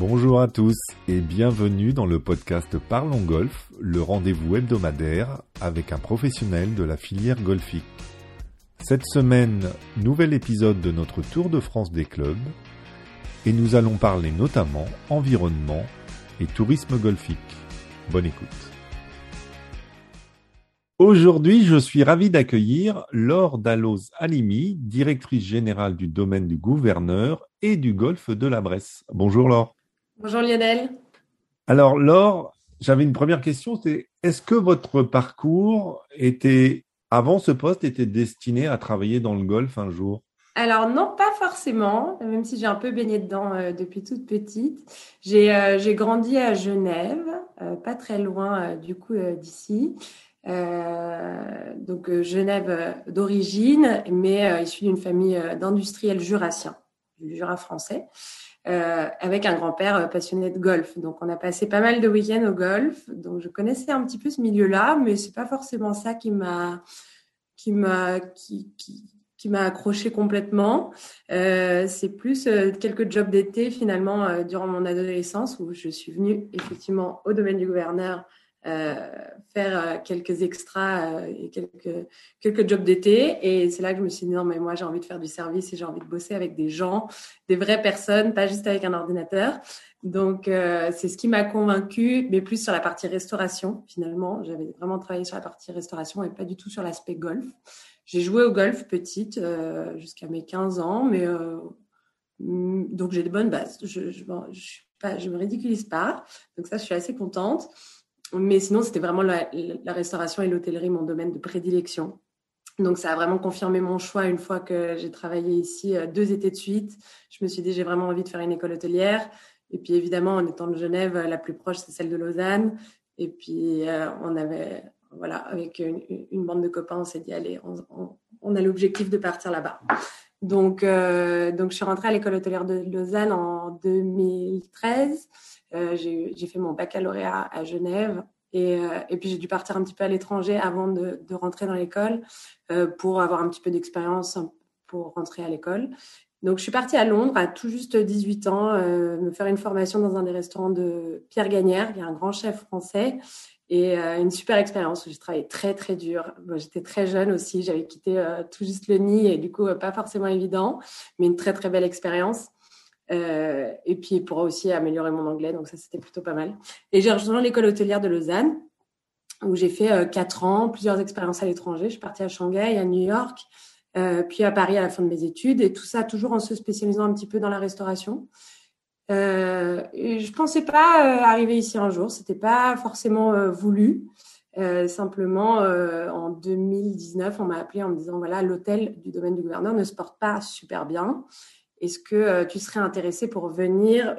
Bonjour à tous et bienvenue dans le podcast Parlons Golf, le rendez-vous hebdomadaire avec un professionnel de la filière golfique. Cette semaine, nouvel épisode de notre Tour de France des clubs et nous allons parler notamment environnement et tourisme golfique. Bonne écoute. Aujourd'hui, je suis ravi d'accueillir Laure Dalloz Alimi, directrice générale du domaine du gouverneur et du golfe de la Bresse. Bonjour Laure. Bonjour Lionel. Alors Laure, j'avais une première question, c'est est-ce que votre parcours était, avant ce poste, était destiné à travailler dans le golf un jour? Alors non, pas forcément, même si j'ai un peu baigné dedans euh, depuis toute petite. J'ai euh, grandi à Genève, euh, pas très loin du coup d'ici. donc Genève d'origine, mais issue d'une famille d'industriels jurassiens, du Jura français. Avec un grand-père passionné de golf. Donc, on a passé pas mal de week-ends au golf. Donc, je connaissais un petit peu ce milieu-là, mais c'est pas forcément ça qui m'a, qui m'a, qui, qui, qui m'a accroché complètement. Euh, c'est plus euh, quelques jobs d'été finalement euh, durant mon adolescence où je suis venue effectivement au domaine du gouverneur faire quelques extras et quelques quelques jobs d'été et c'est là que je me suis dit non mais moi j'ai envie de faire du service et j'ai envie de bosser avec des gens, des vraies personnes, pas juste avec un ordinateur. Donc c'est ce qui m'a convaincue, mais plus sur la partie restauration finalement. J'avais vraiment travaillé sur la partie restauration et pas du tout sur l'aspect golf. J'ai joué au golf petite euh, jusqu'à mes 15 ans, mais euh, mm, donc j'ai des bonnes bases. Je je, je, me ridiculise pas, donc ça je suis assez contente. Mais sinon c'était vraiment la, restauration et l'hôtellerie mon domaine de prédilection. Donc ça a vraiment confirmé mon choix une fois que j'ai travaillé ici euh, deux étés de suite. Je me suis dit j'ai vraiment envie de faire une école hôtelière. Et puis évidemment en étant de Genève, la plus proche c'est celle de Lausanne. Et puis on avait voilà, avec une, bande de copains, on s'est dit, allez, on, a l'objectif de partir là-bas. Donc, euh, donc, je suis rentrée à l'école hôtelière de Lausanne en 2013. Euh, j'ai fait mon baccalauréat à Genève. Et, euh, et puis, j'ai dû partir un petit peu à l'étranger avant de, rentrer dans l'école pour avoir un petit peu d'expérience pour rentrer à l'école. Donc, je suis partie à Londres à tout juste 18 ans, me faire une formation dans un des restaurants de Pierre Gagnère, qui est un grand chef français, et euh, une super expérience où j'ai travaillé très très dur. J'étais très jeune aussi, j'avais quitté euh, tout juste le nid et du coup euh, pas forcément évident, mais une très très belle expérience. Et puis pour aussi améliorer mon anglais, donc ça c'était plutôt pas mal. Et j'ai rejoint l'école hôtelière de Lausanne où j'ai fait quatre ans, plusieurs expériences à l'étranger. Je suis partie à Shanghai, à New York, puis à Paris à la fin de mes études et tout ça toujours en se spécialisant un petit peu dans la restauration. Euh, je pensais pas euh, arriver ici un jour, c'était pas forcément euh, voulu. Euh, simplement, en 2019, on m'a appelé en me disant voilà, l'hôtel du domaine du gouverneur ne se porte pas super bien. Est-ce que tu serais intéressé pour venir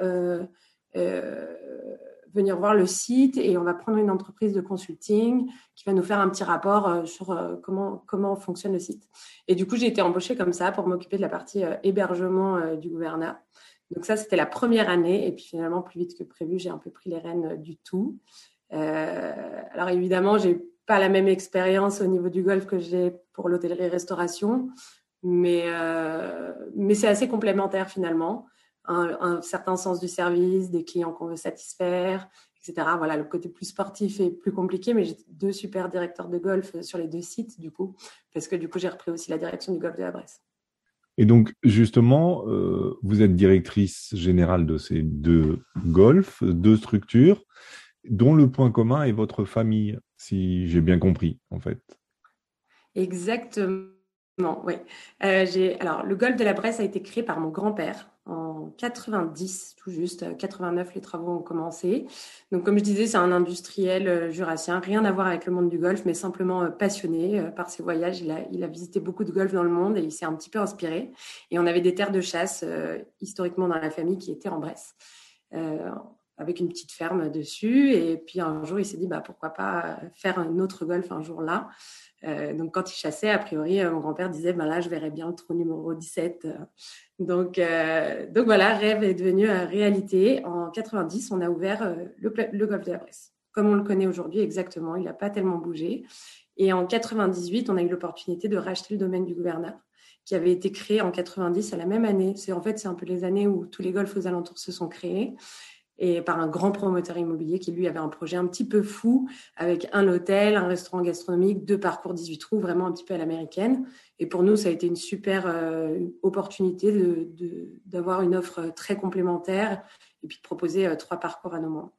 venir voir le site et on va prendre une entreprise de consulting qui va nous faire un petit rapport sur comment comment fonctionne le site? Et du coup, j'ai été embauchée comme ça pour m'occuper de la partie hébergement du gouverneur. Donc ça, c'était la première année. Et puis finalement, plus vite que prévu, j'ai un peu pris les rênes euh, du tout. Euh, alors évidemment, j'ai pas la même expérience au niveau du golf que j'ai pour l'hôtellerie-restauration, mais euh, mais c'est assez complémentaire finalement. Un, un, certain sens du service, des clients qu'on veut satisfaire, etc. Voilà, le côté plus sportif est plus compliqué, mais j'ai deux super directeurs de golf sur les deux sites du coup, parce que du coup j'ai repris aussi la direction du golf de la Bresse. Et donc, justement, euh, vous êtes directrice générale de ces deux golfs, deux structures, dont le point commun est votre famille, si j'ai bien compris, en fait. Exactement, oui. Euh, alors, le golf de la Bresse a été créé par mon grand-père en 90, tout juste. 89, les travaux ont commencé. Donc, comme je disais, c'est un industriel euh, jurassien, rien à voir avec le monde du golf, mais simplement euh, passionné euh, par ses voyages. Il a, il a visité beaucoup de golf dans le monde et il s'est un petit peu inspiré. Et on avait des terres de chasse historiquement dans la famille qui étaient en Bresse. Avec une petite ferme dessus. Et puis un jour, il s'est dit, bah, pourquoi pas faire un autre golf un jour là. donc quand il chassait, a priori, mon grand-père disait, bah, là, je verrais bien le trou numéro 17 donc, euh, donc voilà, rêve est devenu réalité. En 90, on a ouvert euh, le, golf de la Bresse, comme on le connaît aujourd'hui exactement. Il n'a pas tellement bougé. Et en 98, on a eu l'opportunité de racheter le domaine du gouverneur, qui avait été créé en 90 à la même année. C'est en fait c'est un peu les années où tous les golfs aux alentours se sont créés. Et par un grand promoteur immobilier qui lui avait un projet un petit peu fou avec un hôtel, un restaurant gastronomique, deux parcours 18 trous, vraiment un petit peu à l'américaine. Et pour nous, ça a été une super euh, opportunité d'avoir une offre très complémentaire et puis de proposer euh, trois parcours à nos membres.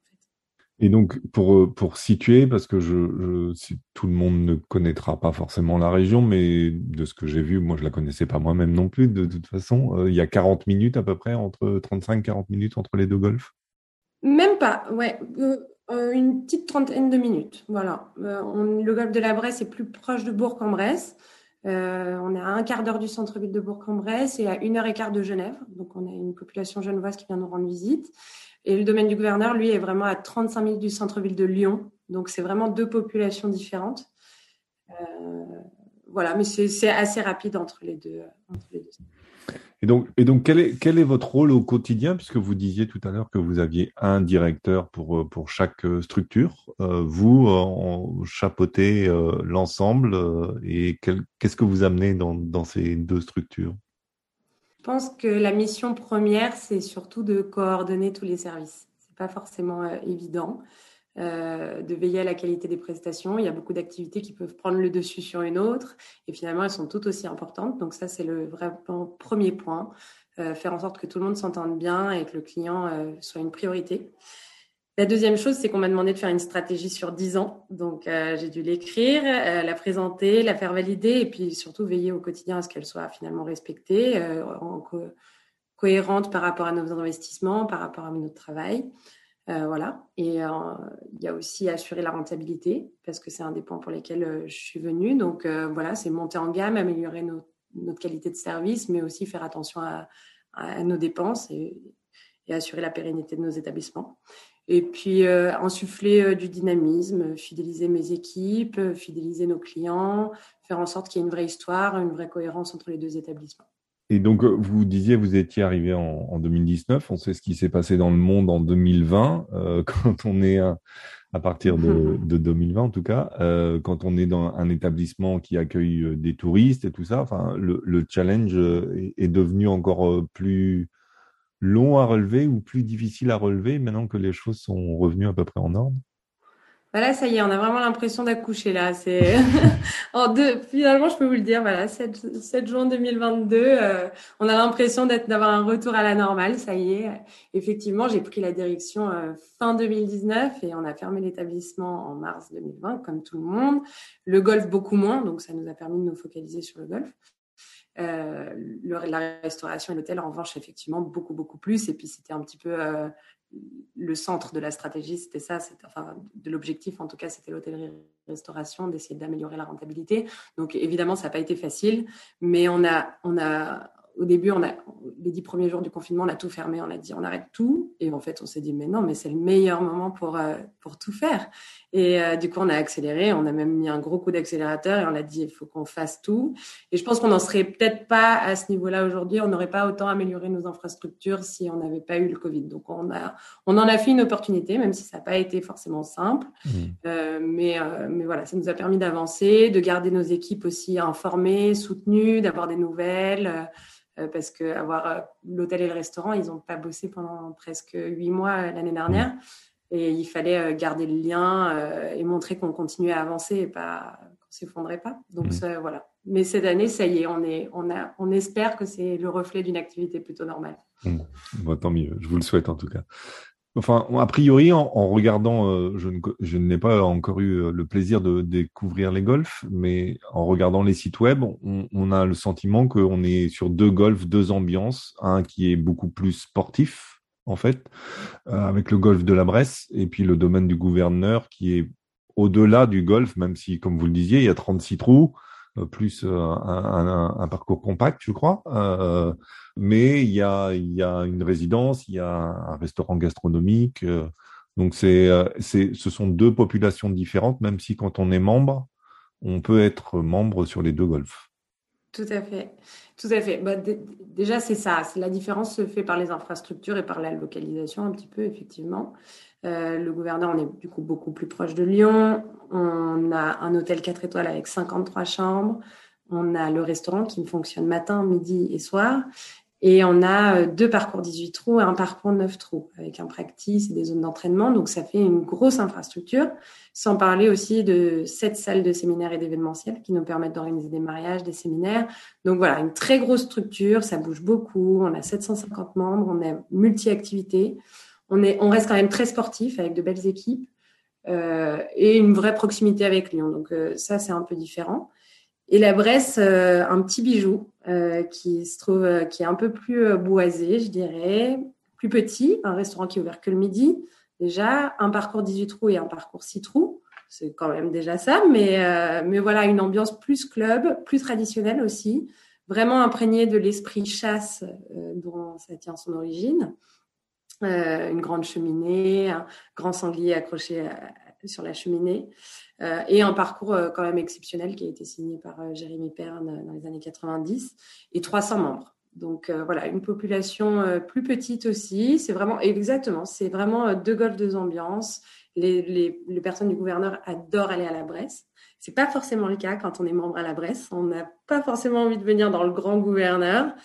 Et donc, pour, euh, pour situer, parce que je, tout le monde ne connaîtra pas forcément la région, mais de ce que j'ai vu, moi je la connaissais pas moi-même non plus, de, toute façon, il y a 40 minutes à peu près, entre 35-40 minutes entre les deux golfs Même pas, ouais. une petite trentaine de minutes, voilà. le golfe de la Bresse est plus proche de Bourg-en-Bresse. Euh, on est à un quart d'heure du centre-ville de Bourg-en-Bresse et à une heure et quart de Genève. Donc, on a une population genevoise qui vient nous rendre visite. Et le domaine du gouverneur, lui, est vraiment à 35 minutes du centre-ville de Lyon. Donc, c'est vraiment deux populations différentes. Euh, voilà, mais c'est assez rapide. Entre les deux. Et donc, quel, est, votre rôle au quotidien, puisque vous disiez tout à l'heure que vous aviez un directeur pour, euh, pour chaque euh, structure. Euh, vous, en chapeautez l'ensemble et qu'est-ce que vous amenez dans, dans ces deux structures? Je pense que la mission première, c'est surtout de coordonner tous les services. Ce n'est pas forcément évident. Euh, de veiller à la qualité des prestations. Il y a beaucoup d'activités qui peuvent prendre le dessus sur une autre et finalement elles sont toutes aussi importantes. Donc ça c'est le vrai premier point, euh, faire en sorte que tout le monde s'entende bien et que le client euh, soit une priorité. La deuxième chose, c'est qu'on m'a demandé de faire une stratégie sur 10 ans. Donc, j'ai dû l'écrire, la présenter, la faire valider et puis surtout veiller au quotidien à ce qu'elle soit finalement respectée, cohérente par rapport à nos investissements, par rapport à notre travail. Euh, voilà. Et euh, il y a aussi assurer la rentabilité parce que c'est un des points pour lesquels euh, je suis venue. Donc voilà, c'est monter en gamme, améliorer notre qualité de service, mais aussi faire attention à, nos dépenses et, assurer la pérennité de nos établissements. Et puis insuffler du dynamisme, fidéliser mes équipes, fidéliser nos clients, faire en sorte qu'il y ait une vraie histoire, une vraie cohérence entre les deux établissements. Et donc, euh, vous disiez, vous étiez arrivé en, 2019. On sait ce qui s'est passé dans le monde en 2020, euh, quand on est à, partir de, 2020 en tout cas, euh, quand on est dans un établissement qui accueille des touristes et tout ça. Enfin, le, challenge est, devenu encore plus long à relever ou plus difficile à relever maintenant que les choses sont revenues à peu près en ordre? Voilà, ça y est, on a vraiment l'impression d'accoucher là. C'est en deux. Finalement, je peux vous le dire. Voilà, 7, juin 2022, euh, on a l'impression d'être d'avoir un retour à la normale. Ça y est. Effectivement, j'ai pris la direction euh, fin 2019 et on a fermé l'établissement en mars 2020, comme tout le monde. Le golf beaucoup moins, donc ça nous a permis de nous focaliser sur le golf. Euh, la restauration et l'hôtel, en revanche, effectivement, beaucoup, beaucoup plus. Et puis, c'était un petit peu euh, le centre de la stratégie, c'était ça, enfin, de l'objectif, en tout cas, c'était l'hôtellerie-restauration, d'essayer d'améliorer la rentabilité. Donc, évidemment, ça n'a pas été facile, mais on a, on a, au début, on a, les dix premiers jours du confinement, on a tout fermé, on a dit on arrête tout. Et en fait, on s'est dit mais non, mais c'est le meilleur moment pour, euh, pour tout faire. Et euh, du coup, on a accéléré, on a même mis un gros coup d'accélérateur et on a dit il faut qu'on fasse tout. Et je pense qu'on n'en serait peut-être pas à ce niveau-là aujourd'hui. On n'aurait pas autant amélioré nos infrastructures si on n'avait pas eu le Covid. Donc, on, a, on en a fait une opportunité, même si ça n'a pas été forcément simple. Mmh. Euh, mais, mais voilà, ça nous a permis d'avancer, de garder nos équipes aussi informées, soutenues, d'avoir des nouvelles. Euh, parce que avoir euh, l'hôtel et le restaurant, ils n'ont pas bossé pendant presque huit mois euh, l'année dernière. Et il fallait garder le lien et montrer qu'on continuait à avancer et pas qu'on s'effondrait pas. Donc mmh. voilà. Mais cette année, ça y est, on est, on a, on espère que c'est le reflet d'une activité plutôt normale. Mmh. tant mieux. Je vous le souhaite en tout cas. Enfin, a priori, en, regardant, euh, je, n'ai pas encore eu euh, le plaisir de découvrir les golfs, mais en regardant les sites web, on, a le sentiment qu'on est sur deux golfs, deux ambiances, un qui est beaucoup plus sportif, en fait, euh, avec le golf de la Bresse, et puis le domaine du gouverneur qui est au-delà du golf, même si, comme vous le disiez, il y a 36 trous, plus un, un, parcours compact, je crois. Euh, mais il y a, il y a une résidence, il y a un restaurant gastronomique. Euh, donc c'est, euh, c'est, ce sont deux populations différentes, même si quand on est membre, on peut être membre sur les deux golfs. Tout à fait, tout à fait. Bah, déjà, c'est ça. La différence se fait par les infrastructures et par la localisation un petit peu, effectivement. Euh, le gouverneur, on est du coup beaucoup plus proche de Lyon. On a un hôtel 4 étoiles avec 53 chambres. On a le restaurant qui fonctionne matin, midi et soir. Et on a deux parcours 18 trous et un parcours 9 trous, avec un practice et des zones d'entraînement. Donc, ça fait une grosse infrastructure, sans parler aussi de sept salles de séminaires et d'événementiels qui nous permettent d'organiser des mariages, des séminaires. Donc, voilà, une très grosse structure, ça bouge beaucoup. On a 750 membres, on est multi-activités. On, est, on reste quand même très sportif avec de belles équipes euh, et une vraie proximité avec Lyon. Donc, euh, ça, c'est un peu différent. Et la Bresse, euh, un petit bijou euh, qui se trouve, euh, qui est un peu plus boisé, je dirais, plus petit, un restaurant qui est ouvert que le midi. Déjà, un parcours 18 trous et un parcours 6 trous. C'est quand même déjà ça, mais, mais voilà, une ambiance plus club, plus traditionnelle aussi, vraiment imprégnée de l'esprit chasse dont ça tient son origine. une grande cheminée, un grand sanglier accroché sur la cheminée. Euh, et un parcours euh, quand même exceptionnel qui a été signé par euh, Jérémy Perne dans les années 90 et 300 membres. Donc voilà, une population plus petite aussi. C'est vraiment exactement, c'est vraiment deux golfs, deux ambiances. Les, les, les, personnes du gouverneur adorent aller à la Bresse. C'est pas forcément le cas quand on est membre à la Bresse. On n'a pas forcément envie de venir dans le grand gouverneur.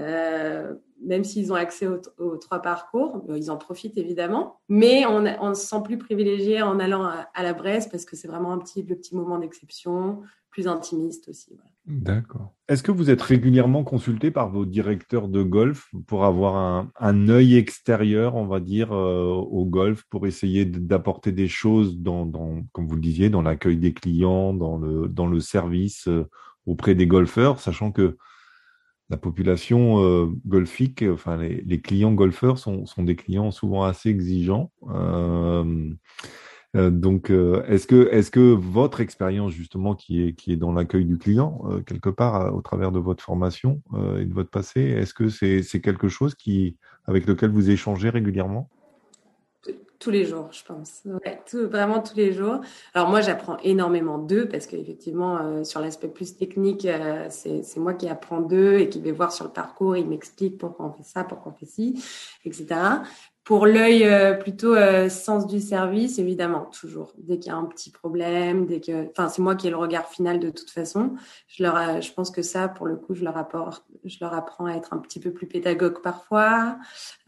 Euh, même s'ils ont accès aux, trois parcours, ils en profitent évidemment, mais on, on se sent plus privilégié en allant à, la Bresse parce que c'est vraiment un petit, le petit moment d'exception, plus intimiste aussi. D'accord. Est-ce que vous êtes régulièrement consulté par vos directeurs de golf pour avoir un, un œil extérieur, on va dire, euh, au golf, pour essayer d'apporter des choses dans, dans, comme vous le disiez, dans l'accueil des clients, dans le, dans le service euh, auprès des golfeurs, sachant que la population euh, golfique, enfin les, clients golfeurs sont, sont, des clients souvent assez exigeants. Euh, euh, donc, est-ce que, est-ce que votre expérience justement qui est, qui est dans l'accueil du client, quelque part au travers de votre formation et de votre passé, est-ce que c'est, c'est quelque chose qui, avec lequel vous échangez régulièrement? Tous les jours, je pense. vraiment tous les jours. Alors moi, j'apprends énormément d'eux parce qu'effectivement, euh, sur l'aspect plus technique, euh, c'est moi qui apprends d'eux et qui vais voir sur le parcours, ils m'expliquent pourquoi on fait ça, pourquoi on fait ci, etc. Pour l'œil euh, plutôt euh, sens du service, évidemment, toujours. Dès qu'il y a un petit problème, dès que, enfin, c'est moi qui ai le regard final de toute façon. Je leur, euh, je pense que ça, pour le coup, je leur apporte, je leur apprends à être un petit peu plus pédagogue parfois.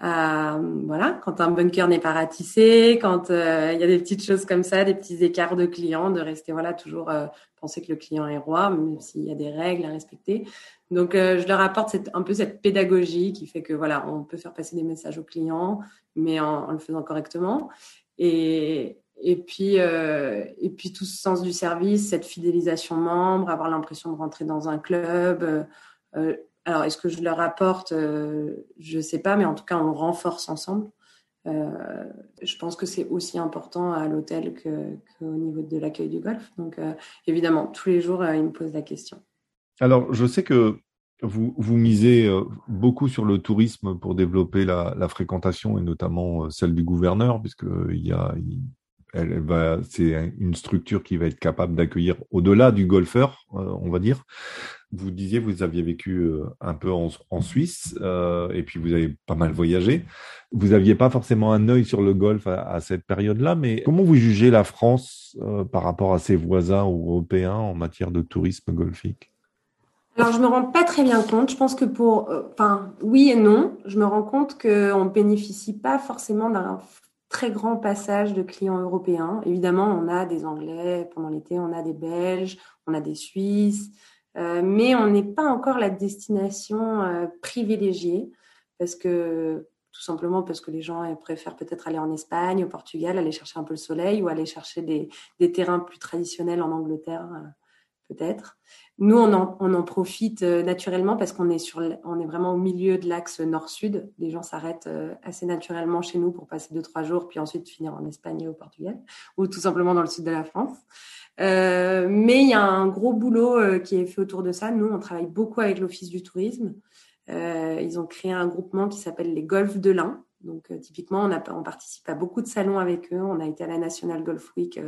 voilà, quand un bunker n'est pas ratissé, quand il y a des petites choses comme ça, des petits écarts de clients, de rester voilà toujours penser que le client est roi, même s'il y a des règles à respecter. Donc, euh, je leur apporte un peu cette pédagogie qui fait que voilà, on peut faire passer des messages aux clients, mais en, le faisant correctement. Et, et puis, euh, et puis tout ce sens du service, cette fidélisation membre, avoir l'impression de rentrer dans un club. Euh, alors, est-ce que je leur apporte Je ne sais pas, mais en tout cas, on renforce ensemble. je pense que c'est aussi important à l'hôtel qu'au niveau de l'accueil du golf. Donc, évidemment, tous les jours, ils me posent la question. Alors, je sais que vous, vous misez euh, beaucoup sur le tourisme pour développer la, fréquentation et notamment euh, celle du gouverneur, puisque il y a, c'est une structure qui va être capable d'accueillir au-delà du golfeur, euh, on va dire. Vous disiez vous aviez vécu un peu en, Suisse euh, et puis vous avez pas mal voyagé. Vous aviez pas forcément un œil sur le golf à cette période-là, mais comment vous jugez la France par rapport à ses voisins européens en matière de tourisme golfique? Alors, je me rends pas très bien compte. Je pense que pour, euh, enfin, oui et non. Je me rends compte qu'on ne bénéficie pas forcément d'un très grand passage de clients européens. Évidemment, on a des Anglais pendant l'été, on a des Belges, on a des Suisses, euh, mais on n'est pas encore la destination euh, privilégiée parce que tout simplement parce que les gens préfèrent peut-être aller en Espagne, au Portugal, aller chercher un peu le soleil ou aller chercher des, des terrains plus traditionnels en Angleterre, peut-être. Nous, on en, profite euh, naturellement parce qu'on est sur, on est vraiment au milieu de l'axe nord-sud. Les gens s'arrêtent euh, assez naturellement chez nous pour passer deux trois jours, puis ensuite finir en Espagne et au Portugal, ou tout simplement dans le sud de la France. Euh, mais il y a un gros boulot qui est fait autour de ça. Nous, on travaille beaucoup avec l'Office du tourisme. Ils ont créé un groupement qui s'appelle les Golfs de l'Ain. Donc, typiquement, on participe à beaucoup de salons avec eux. On a été à la National Golf Week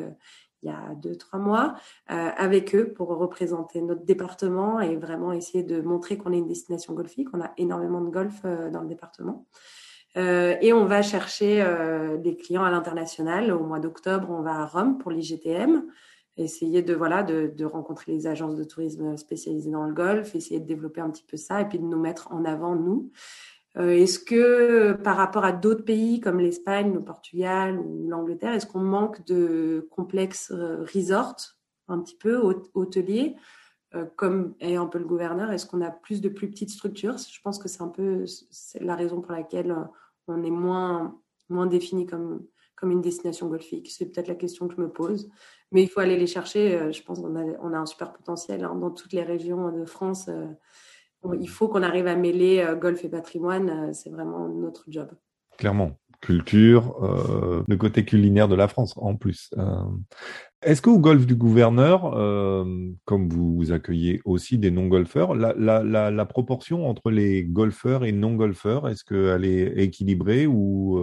il y a deux, trois mois euh, avec eux pour représenter notre département et vraiment essayer de montrer qu'on est une destination golfique. On a énormément de golf euh, dans le département. Euh, et on va chercher des clients à l'international. Au mois d'octobre, on va à Rome pour l'IGTM. essayer de voilà de, rencontrer les agences de tourisme spécialisées dans le golf, essayer de développer un petit peu ça et puis de nous mettre en avant nous. Euh, est-ce que par rapport à d'autres pays comme l'Espagne, le Portugal ou l'Angleterre, est-ce qu'on manque de complexes euh, resorts un petit peu hôteliers euh, comme est un peu le gouverneur? Est-ce qu'on a plus de plus petites structures? Je pense que c'est un peu la raison pour laquelle on est moins moins défini comme comme une destination golfique. C'est peut-être la question que je me pose. Mais il faut aller les chercher. Euh, je pense qu'on a, on a un super potentiel hein, dans toutes les régions de France. Euh, il faut qu'on arrive à mêler euh, golf et patrimoine. C'est vraiment notre job. Clairement. Culture, euh, le côté culinaire de la France en plus. Euh, est-ce qu'au golf du gouverneur, euh, comme vous accueillez aussi des non-golfeurs, la, la, la, la, proportion entre les golfeurs et non-golfeurs, est-ce qu'elle est équilibrée ou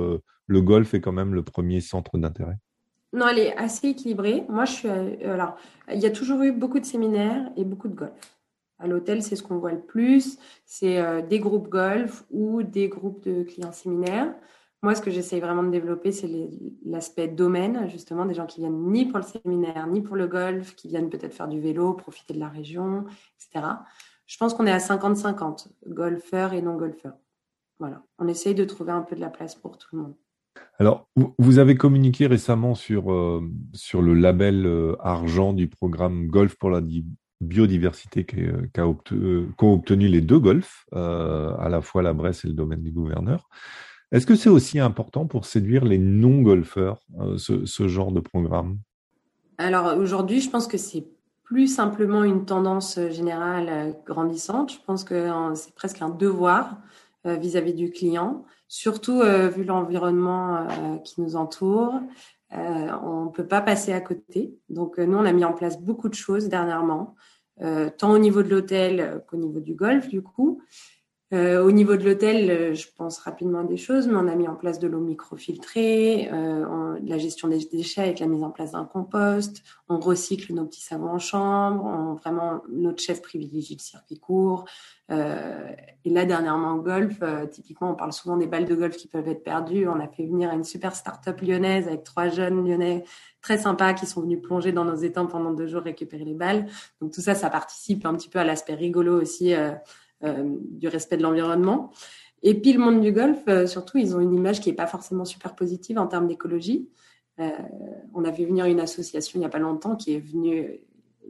le golf est quand même le premier centre d'intérêt? Non, elle est assez équilibrée. Moi, je suis. alors, il y a toujours eu beaucoup de séminaires et beaucoup de golf. À l'hôtel, c'est ce qu'on voit le plus. C'est des groupes golf ou des groupes de clients séminaires. Moi, ce que j'essaye vraiment de développer, c'est l'aspect domaine, justement, des gens qui viennent ni pour le séminaire, ni pour le golf, qui viennent peut-être faire du vélo, profiter de la région, etc. Je pense qu'on est à 50-50, golfeurs et non-golfeurs. Voilà. On essaye de trouver un peu de la place pour tout le monde. Alors, vous avez communiqué récemment sur, euh, sur le label euh, argent du programme Golf pour la biodiversité qui, euh, a obtenu, les deux golfs, à la fois la Bresse et le domaine du gouverneur. Est-ce que c'est aussi important pour séduire les non-golfeurs, euh, ce, genre de programme? Alors aujourd'hui, je pense que c'est plus simplement une tendance générale euh, grandissante. Je pense que c'est presque un devoir euh, vis-à-vis du client, surtout vu l'environnement qui nous entoure. On ne peut pas passer à côté. Donc nous, on a mis en place beaucoup de choses dernièrement, tant au niveau de l'hôtel qu'au niveau du golf, du coup. Euh, au niveau de l'hôtel, euh, je pense rapidement à des choses, mais on a mis en place de l'eau microfiltrée, euh, la gestion des déchets avec la mise en place d'un compost, on recycle nos petits savons en chambre, vraiment notre chef privilégie le circuit court. Euh, et là, dernièrement, au golf, typiquement, on parle souvent des balles de golf qui peuvent être perdues. On a fait venir une super start-up lyonnaise avec trois jeunes lyonnais très sympas qui sont venus plonger dans nos étangs pendant deux jours récupérer les balles. Donc tout ça, ça participe un petit peu à l'aspect rigolo aussi du respect de l'environnement. Et puis le monde du golf, euh, surtout, ils ont une image qui n'est pas forcément super positive en termes d'écologie. Euh, on a vu venir une association il n'y a pas longtemps qui est venue,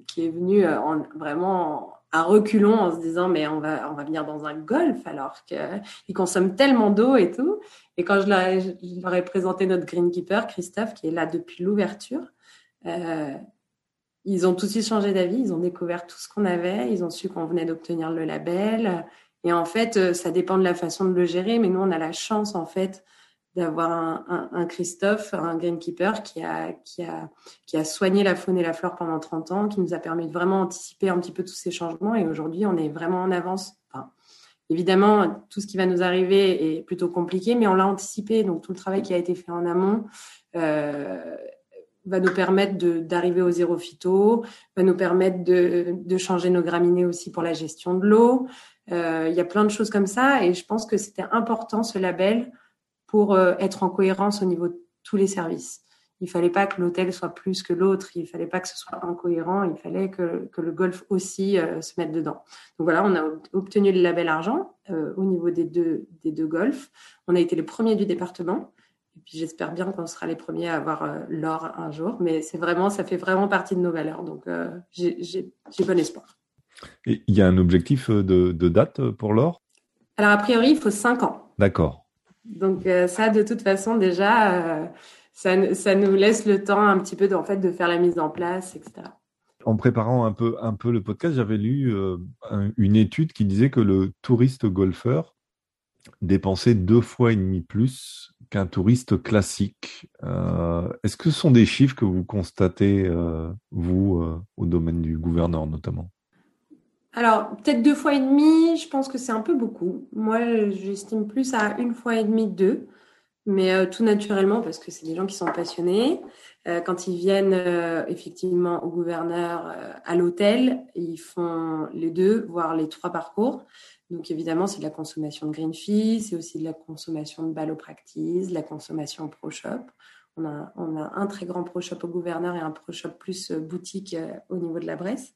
qui est venue en, vraiment à reculons en se disant mais on va on va venir dans un golf alors qu'ils consomment tellement d'eau et tout. Et quand je leur, ai présenté notre greenkeeper Christophe qui est là depuis l'ouverture, euh, ils ont tout de suite changé d'avis, ils ont découvert tout ce qu'on avait, ils ont su qu'on venait d'obtenir le label. Et en fait, euh, ça dépend de la façon de le gérer, mais nous, on a la chance, en fait, d'avoir un, Christophe, un greenkeeper qui a, qui, a, qui a soigné la faune et la flore pendant 30 ans, qui nous a permis de vraiment anticiper un petit peu tous ces changements. Et aujourd'hui, on est vraiment en avance. Enfin, évidemment, tout ce qui va nous arriver est plutôt compliqué, mais on l'a anticipé. Donc, tout le travail qui a été fait en amont euh, va nous permettre d'arriver au zéro phyto, va nous permettre de, de, changer nos graminées aussi pour la gestion de l'eau. Euh, il y a plein de choses comme ça et je pense que c'était important ce label pour euh, être en cohérence au niveau de tous les services. Il fallait pas que l'hôtel soit plus que l'autre, il fallait pas que ce soit incohérent, il fallait que, que le golf aussi euh, se mette dedans. Donc voilà, on a obtenu le label argent au niveau des deux, des deux golfs. On a été les premiers du département. Puis j'espère bien qu'on sera les premiers à avoir euh, l'or un jour. Mais c'est vraiment, ça fait vraiment partie de nos valeurs. Donc euh, j'ai bon espoir. Et il y a un objectif euh, de, de date pour l'or? Alors a priori, il faut 5 ans. D'accord. Donc ça, de toute façon, déjà, ça, ça, nous laisse le temps un petit peu de, en fait, de faire la mise en place, etc. En préparant un peu, un peu le podcast, j'avais lu une étude qui disait que le touriste golfeur dépensait deux fois et demi plus qu'un touriste classique. Euh, est-ce que ce sont des chiffres que vous constatez, euh, vous, euh, au domaine du gouverneur notamment? Alors, peut-être deux fois et demi, je pense que c'est un peu beaucoup. Moi, j'estime plus à une fois et demi, deux. Mais tout naturellement, parce que c'est des gens qui sont passionnés. quand ils viennent effectivement au gouverneur, à l'hôtel, ils font les deux, voire les trois parcours. Donc évidemment, c'est de la consommation de green c'est aussi de la consommation de ballopractice, de la consommation pro shop. On a, un très grand pro shop au gouverneur et un pro shop plus boutique au niveau de la Bresse.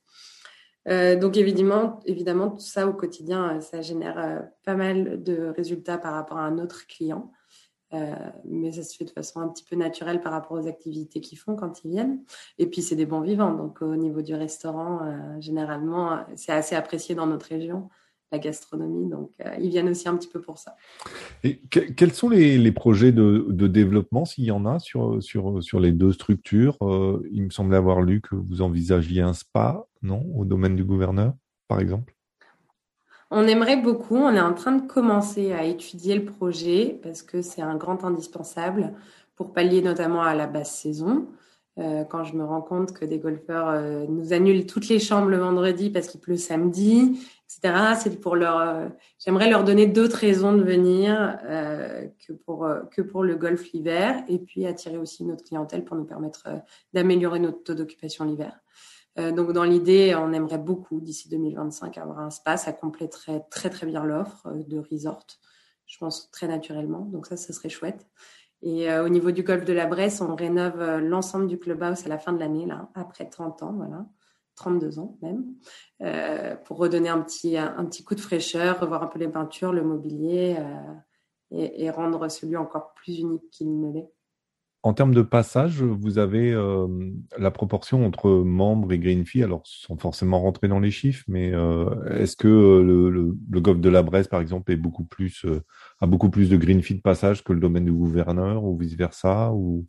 donc évidemment, évidemment, tout ça au quotidien, ça génère pas mal de résultats par rapport à un autre client. Euh, mais ça se fait de façon un petit peu naturelle par rapport aux activités qu'ils font quand ils viennent. Et puis, c'est des bons vivants. Donc, au niveau du restaurant, euh, généralement, c'est assez apprécié dans notre région, la gastronomie. Donc, euh, ils viennent aussi un petit peu pour ça. Et quels sont les, les projets de, de développement, s'il y en a, sur, sur, sur les deux structures Il me semblait avoir lu que vous envisagiez un spa, non Au domaine du gouverneur, par exemple? On aimerait beaucoup, on est en train de commencer à étudier le projet parce que c'est un grand indispensable pour pallier notamment à la basse saison. Euh, quand je me rends compte que des golfeurs euh, nous annulent toutes les chambres le vendredi parce qu'il pleut samedi, etc. C'est pour leur, euh, j'aimerais leur donner d'autres raisons de venir que pour que pour le golf l'hiver et puis attirer aussi notre clientèle pour nous permettre d'améliorer notre taux d'occupation l'hiver. Euh, donc, dans l'idée, on aimerait beaucoup, d'ici 2025, avoir un spa. Ça compléterait très, très bien l'offre euh, de resort, je pense, très naturellement. Donc, ça, ce serait chouette. Et euh, au niveau du golf de la Bresse, on rénove l'ensemble du clubhouse à la fin de l'année, là, après 30 ans, voilà. 32 ans même, pour redonner un petit, un, petit coup de fraîcheur, revoir un peu les peintures, le mobilier et, et, rendre celui encore plus unique qu'il ne l'est. En termes de passage, vous avez euh, la proportion entre membres et green fee, alors sans forcément rentrer dans les chiffres, mais euh, est-ce que euh, le, le, golf de la Bresse, par exemple, est beaucoup plus, a beaucoup plus de green fee de passage que le domaine du gouverneur ou vice-versa ou...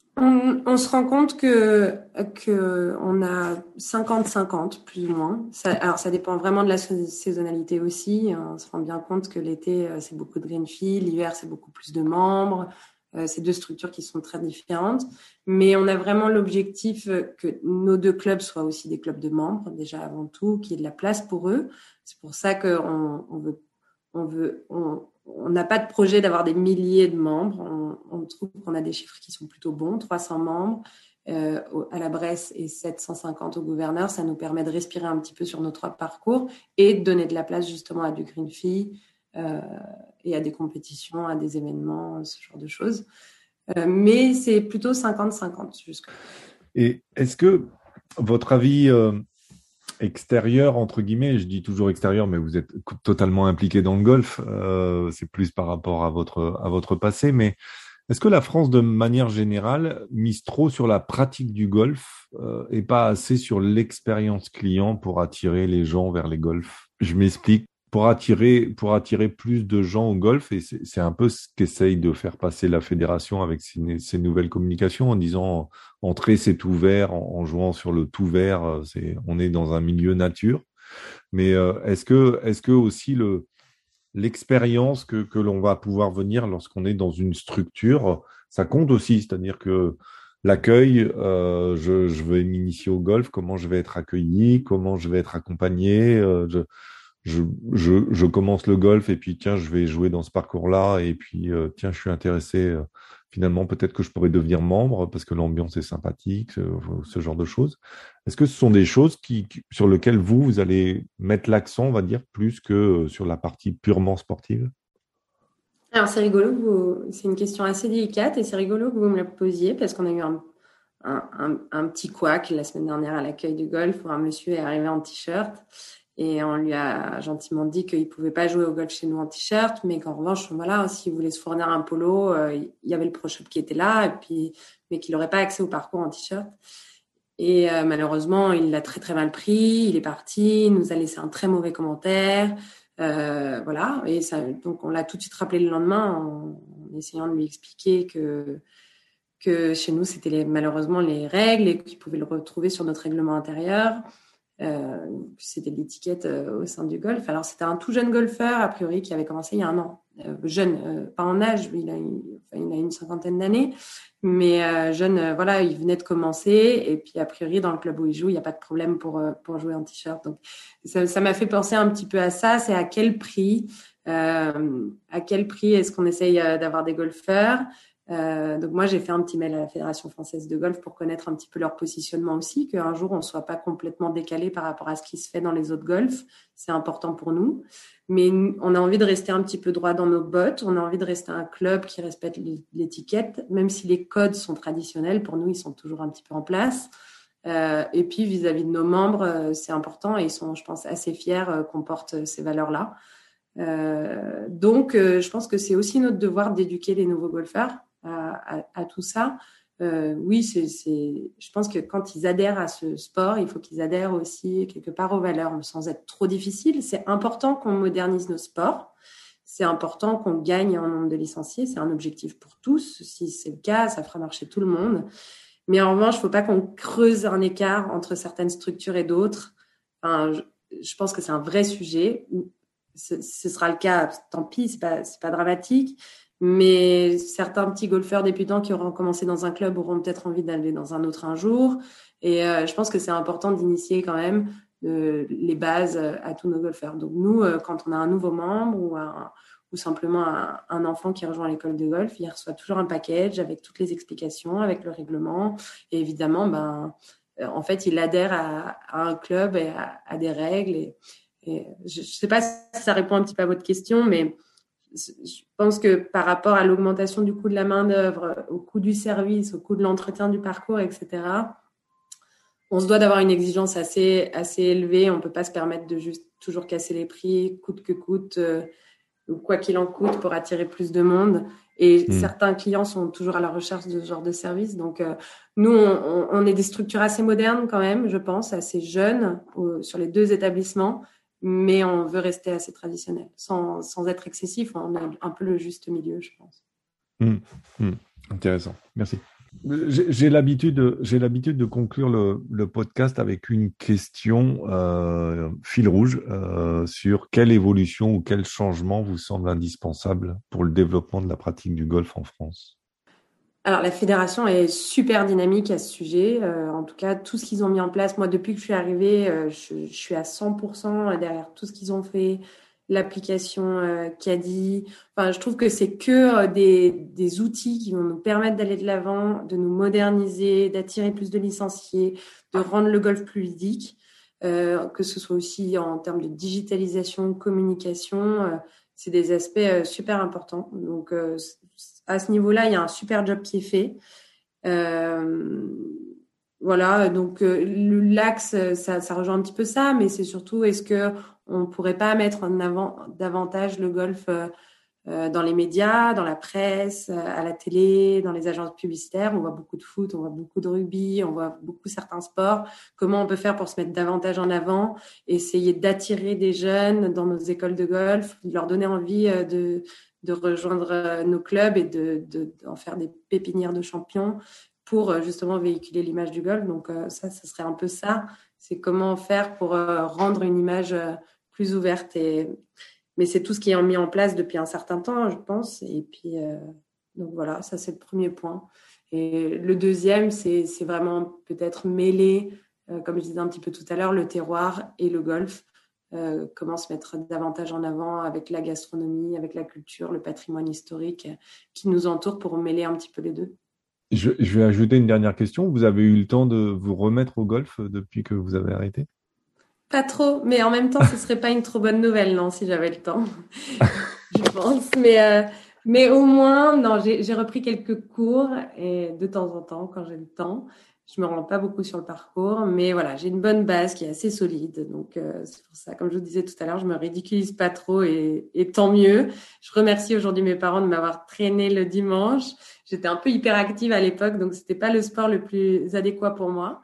on, se rend compte que, a 50-50, plus ou moins. alors, ça dépend vraiment de la saisonnalité aussi. On se rend bien compte que l'été, c'est beaucoup de green fee, l'hiver, c'est beaucoup plus de membres. Euh, ces deux structures qui sont très différentes. Mais on a vraiment l'objectif que nos deux clubs soient aussi des clubs de membres, déjà avant tout, qu'il y ait de la place pour eux. C'est pour ça qu'on on veut, on veut, on n'a pas de projet d'avoir des milliers de membres. On, trouve qu'on a des chiffres qui sont plutôt bons, 300 membres euh, à la Bresse et 750 au gouverneur. Ça nous permet de respirer un petit peu sur nos trois parcours et de donner de la place justement à du green fee, euh, et à des compétitions, à des événements, ce genre de choses. Euh, mais c'est plutôt 50-50 jusque. Et est-ce que votre avis extérieur, entre guillemets, je dis toujours extérieur, mais vous êtes totalement impliqué dans le golf, c'est plus par rapport à votre, à votre passé, mais est-ce que la France, de manière générale, mise trop sur la pratique du golf et pas assez sur l'expérience client pour attirer les gens vers les golfs? Je m'explique pour attirer, pour attirer plus de gens au golf. Et c'est un peu ce qu'essaye de faire passer la fédération avec ces, nouvelles communications en disant entrer c'est ouvert, en, en, jouant sur le tout vert, euh, c'est on est dans un milieu nature. Mais euh, est-ce que, est-ce que aussi le l'expérience que, que l'on va pouvoir venir lorsqu'on est dans une structure, ça compte aussi, c'est-à-dire que l'accueil, euh, je, je vais m'initier au golf, comment je vais être accueilli, comment je vais être accompagné. Euh, je, je, commence le golf et puis tiens, je vais jouer dans ce parcours-là et puis euh, tiens, je suis intéressé. Euh, finalement, peut-être que je pourrais devenir membre parce que l'ambiance est sympathique, ce, genre de choses. Est-ce que ce sont des choses qui, sur lesquelles vous, vous allez mettre l'accent, on va dire, plus que euh, sur la partie purement sportive? Alors, c'est rigolo, c'est une question assez délicate et c'est rigolo que vous me la posiez parce qu'on a eu un, un petit couac la semaine dernière à l'accueil du golf où un monsieur est arrivé en t-shirt et on lui a gentiment dit qu'il pouvait pas jouer au golf chez nous en t-shirt, mais qu'en revanche, voilà, s'il voulait se fournir un polo, euh, il y avait le pro shop qui était là, et puis, mais qu'il n'aurait pas accès au parcours en t-shirt. Et euh, malheureusement, il l'a très très mal pris. Il est parti, il nous a laissé un très mauvais commentaire. Euh, voilà. Et donc on l'a tout de suite rappelé le lendemain en, essayant de lui expliquer que que chez nous c'était malheureusement les règles et qu'il pouvait le retrouver sur notre règlement intérieur. Euh, c'était l'étiquette euh, au sein du golf. Alors c'était un tout jeune golfeur, a priori, qui avait commencé il y a un an. Euh, jeune, pas en âge, il a, une, il a une cinquantaine d'années, mais jeune, voilà, il venait de commencer. Et puis a priori, dans le club où il joue, il n'y a pas de problème pour, pour jouer en t-shirt. Donc ça m'a fait penser un petit peu à ça. C'est à quel prix, à quel prix est-ce qu'on essaye d'avoir des golfeurs? Euh, donc moi, j'ai fait un petit mail à la Fédération française de golf pour connaître un petit peu leur positionnement aussi, qu'un jour on ne soit pas complètement décalé par rapport à ce qui se fait dans les autres golfs. C'est important pour nous. Mais on a envie de rester un petit peu droit dans nos bottes. On a envie de rester un club qui respecte l'étiquette, même si les codes sont traditionnels. Pour nous, ils sont toujours un petit peu en place. Euh, et puis vis-à-vis de nos membres, euh, c'est important et ils sont, je pense, assez fiers qu'on porte ces valeurs-là. Donc, je pense que c'est aussi notre devoir d'éduquer les nouveaux golfeurs à, tout ça. Euh, oui, c'est, je pense que quand ils adhèrent à ce sport, il faut qu'ils adhèrent aussi quelque part aux valeurs, sans être trop difficile. C'est important qu'on modernise nos sports. C'est important qu'on gagne en nombre de licenciés. C'est un objectif pour tous. Si c'est le cas, ça fera marcher tout le monde. Mais en revanche, il ne faut pas qu'on creuse un écart entre certaines structures et d'autres. Je, pense que c'est un vrai sujet. Ce, ce sera le cas, tant pis, pas, c'est pas dramatique. Mais certains petits golfeurs débutants qui auront commencé dans un club auront peut-être envie d'aller dans un autre un jour. Et euh, je pense que c'est important d'initier quand même euh, les bases euh, à tous nos golfeurs. Donc nous, quand on a un nouveau membre ou, ou simplement un, enfant qui rejoint l'école de golf, il reçoit toujours un package avec toutes les explications, avec le règlement. Et évidemment, ben, en fait, il adhère à, un club et à, des règles. Et, et je ne sais pas si ça répond un petit peu à votre question, mais je pense que par rapport à l'augmentation du coût de la main-d'œuvre, au coût du service, au coût de l'entretien du parcours, etc., on se doit d'avoir une exigence assez, assez élevée. On ne peut pas se permettre de juste toujours casser les prix, coûte que coûte, euh, ou quoi qu'il en coûte, pour attirer plus de monde. Et hmm. certains clients sont toujours à la recherche de ce genre de service. Donc, euh, nous, on, on, est des structures assez modernes quand même, je pense, assez jeunes sur les deux établissements mais on veut rester assez traditionnel, sans, sans être excessif. On a un peu le juste milieu, je pense. Hum, hum. intéressant, merci. J'ai l'habitude, j'ai l'habitude de conclure le, le, podcast avec une question euh, fil rouge euh, sur quelle évolution ou quel changement vous semble indispensable pour le développement de la pratique du golf en France? Alors la fédération est super dynamique à ce sujet. Euh, en tout cas, tout ce qu'ils ont mis en place, moi depuis que je suis arrivée, euh, je, je, suis à 100% derrière tout ce qu'ils ont fait, l'application euh, Caddy. Enfin, je trouve que c'est que euh, des, des, outils qui vont nous permettre d'aller de l'avant, de nous moderniser, d'attirer plus de licenciés, de rendre le golf plus ludique, que ce soit aussi en termes de digitalisation, communication. c'est des aspects super importants. Donc à ce niveau-là, il y a un super job qui est fait. Euh, voilà, donc euh, l'axe, ça, rejoint un petit peu ça, mais c'est surtout est-ce que on pourrait pas mettre en avant davantage le golf euh, dans les médias, dans la presse, à la télé, dans les agences publicitaires? On voit beaucoup de foot, on voit beaucoup de rugby, on voit beaucoup certains sports. Comment on peut faire pour se mettre davantage en avant, essayer d'attirer des jeunes dans nos écoles de golf, leur donner envie de de rejoindre euh, nos clubs et de, d'en faire des pépinières de champions pour euh, justement véhiculer l'image du golf. Donc euh, ça, ce serait un peu ça. C'est comment faire pour rendre une image plus ouverte. Et... Mais c'est tout ce qui est mis en place depuis un certain temps, je pense. Et puis, donc voilà, ça c'est le premier point. Et le deuxième, c'est vraiment peut-être mêler, comme je disais un petit peu tout à l'heure, le terroir et le golf. Euh, comment se mettre davantage en avant avec la gastronomie, avec la culture, le patrimoine historique qui nous entoure pour mêler un petit peu les deux? Je, vais ajouter une dernière question. Vous avez eu le temps de vous remettre au golf depuis que vous avez arrêté? Pas trop, mais en même temps, ce serait pas une trop bonne nouvelle, non, si j'avais le temps, je pense. Mais, euh, mais au moins, non, j'ai repris quelques cours et de temps en temps, quand j'ai le temps. Je me rends pas beaucoup sur le parcours, mais voilà, j'ai une bonne base qui est assez solide. Donc, euh, c'est pour ça, comme je vous disais tout à l'heure, je me ridiculise pas trop et, et tant mieux. Je remercie aujourd'hui mes parents de m'avoir traîné le dimanche. J'étais un peu hyperactive à l'époque, donc c'était pas le sport le plus adéquat pour moi.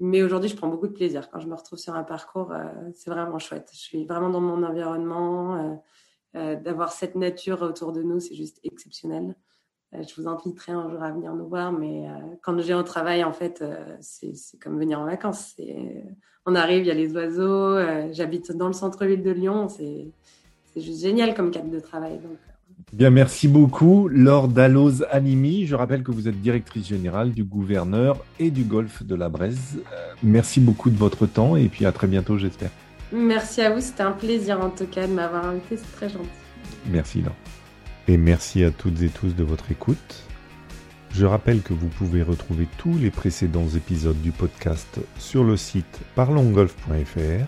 Mais aujourd'hui, je prends beaucoup de plaisir. Quand je me retrouve sur un parcours, euh, c'est vraiment chouette. Je suis vraiment dans mon environnement. Euh, euh D'avoir cette nature autour de nous, c'est juste exceptionnel. Euh, je vous inviterai un jour à venir nous voir, mais euh, quand j'ai au travail, en fait, euh, c'est comme venir en vacances. On arrive, il y a les oiseaux, j'habite dans le centre-ville de Lyon, c'est juste génial comme cadre de travail. Donc, Bien, merci beaucoup. Laure Dalloz Animi, je rappelle que vous êtes directrice générale du gouverneur et du golfe de la Braise. merci beaucoup de votre temps et puis à très bientôt, j'espère. Merci à vous, c'était un plaisir en tout cas de m'avoir invité, c'est très gentil. Merci Laure. Et merci à toutes et tous de votre écoute. Je rappelle que vous pouvez retrouver tous les précédents épisodes du podcast sur le site parlongolf.fr.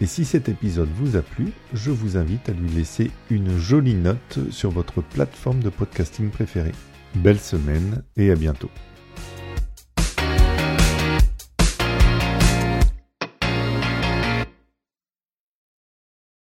Et si cet épisode vous a plu, je vous invite à lui laisser une jolie note sur votre plateforme de podcasting préférée. Belle semaine et à bientôt.